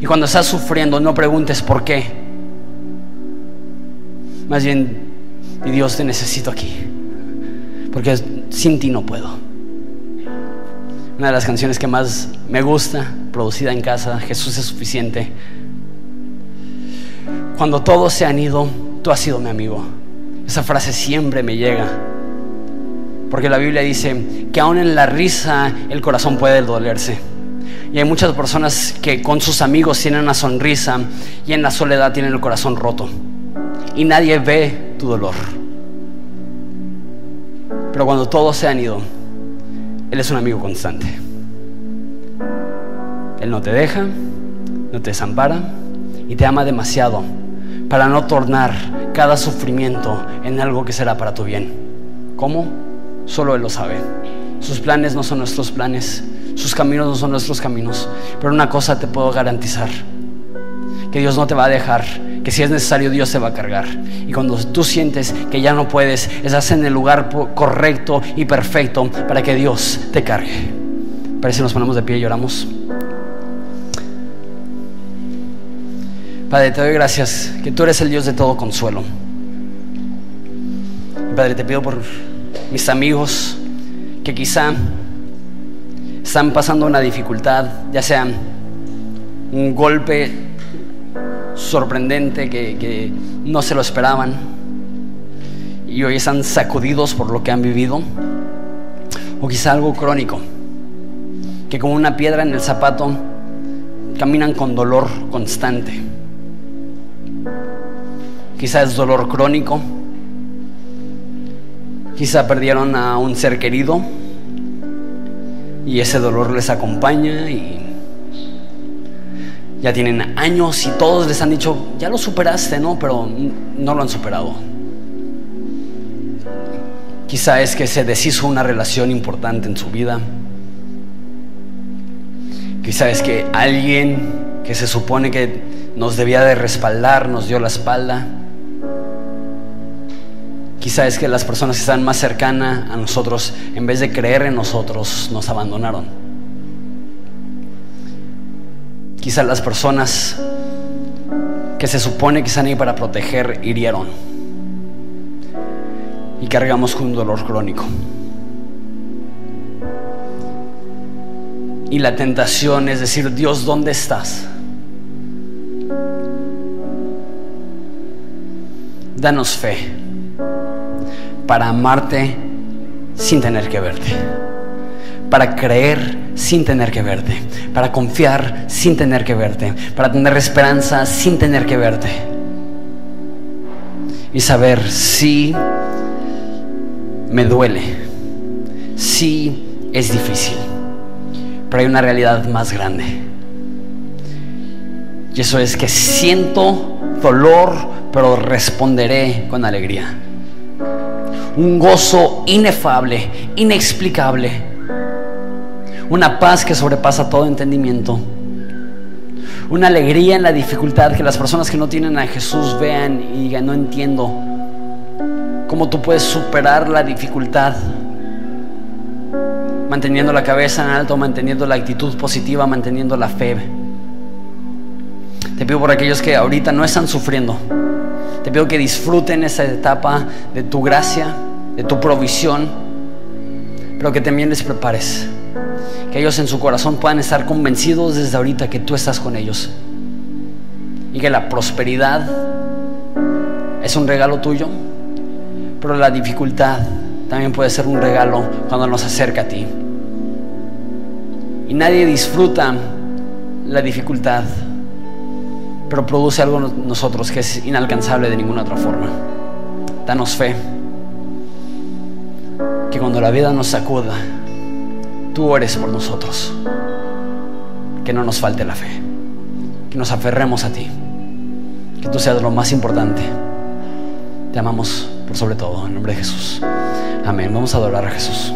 Y cuando estás sufriendo, no preguntes por qué. Más bien, mi Dios, te necesito aquí. Porque sin ti no puedo. Una de las canciones que más me gusta, producida en casa, Jesús es suficiente. Cuando todos se han ido, tú has sido mi amigo. Esa frase siempre me llega. Porque la Biblia dice que aún en la risa el corazón puede dolerse. Y hay muchas personas que con sus amigos tienen una sonrisa y en la soledad tienen el corazón roto y nadie ve tu dolor. Pero cuando todos se han ido, Él es un amigo constante. Él no te deja, no te desampara y te ama demasiado para no tornar cada sufrimiento en algo que será para tu bien. ¿Cómo? Solo Él lo sabe. Sus planes no son nuestros planes, sus caminos no son nuestros caminos. Pero una cosa te puedo garantizar, que Dios no te va a dejar que si es necesario Dios se va a cargar. Y cuando tú sientes que ya no puedes, estás en el lugar correcto y perfecto para que Dios te cargue. Parece que nos ponemos de pie y lloramos. Padre, te doy gracias que tú eres el Dios de todo consuelo. Padre, te pido por mis amigos que quizá están pasando una dificultad, ya sea un golpe sorprendente que, no se lo esperaban y hoy están sacudidos por lo que han vivido. O quizá algo crónico, que como una piedra en el zapato caminan con dolor constante. Quizá es dolor crónico, quizá perdieron a un ser querido y ese dolor les acompaña y ya tienen años y todos les han dicho, ya lo superaste, ¿no? Pero no lo han superado. Quizá es que se deshizo una relación importante en su vida. Quizá es que alguien que se supone que nos debía de respaldar nos dio la espalda. Quizá es que las personas que están más cercanas a nosotros, en vez de creer en nosotros, nos abandonaron. Quizá las personas que se supone que están ahí para proteger hirieron. Y cargamos con un dolor crónico. Y la tentación es decir, Dios, ¿dónde estás? Danos fe para amarte sin tener que verte, para creer sin tener que verte, para confiar sin tener que verte, para tener esperanza sin tener que verte. Y saber si me duele, si es difícil, pero hay una realidad más grande. Y eso es que siento dolor, pero responderé con alegría. Un gozo inefable, inexplicable una paz que sobrepasa todo entendimiento, una alegría en la dificultad que las personas que no tienen a Jesús vean y digan, no entiendo cómo tú puedes superar la dificultad manteniendo la cabeza en alto, manteniendo la actitud positiva, manteniendo la fe. Te pido por aquellos que ahorita no están sufriendo. Te pido que disfruten esa etapa de tu gracia, de tu provisión, pero que también les prepares que ellos en su corazón puedan estar convencidos desde ahorita que tú estás con ellos. Y que la prosperidad es un regalo tuyo, pero la dificultad también puede ser un regalo cuando nos acerca a ti. Y nadie disfruta la dificultad, pero produce algo en nosotros que es inalcanzable de ninguna otra forma. Danos fe, que cuando la vida nos sacuda, tú ores por nosotros. Que no nos falte la fe. Que nos aferremos a ti. Que tú seas lo más importante. Te amamos por sobre todo, en nombre de Jesús. Amén. Vamos a adorar a Jesús.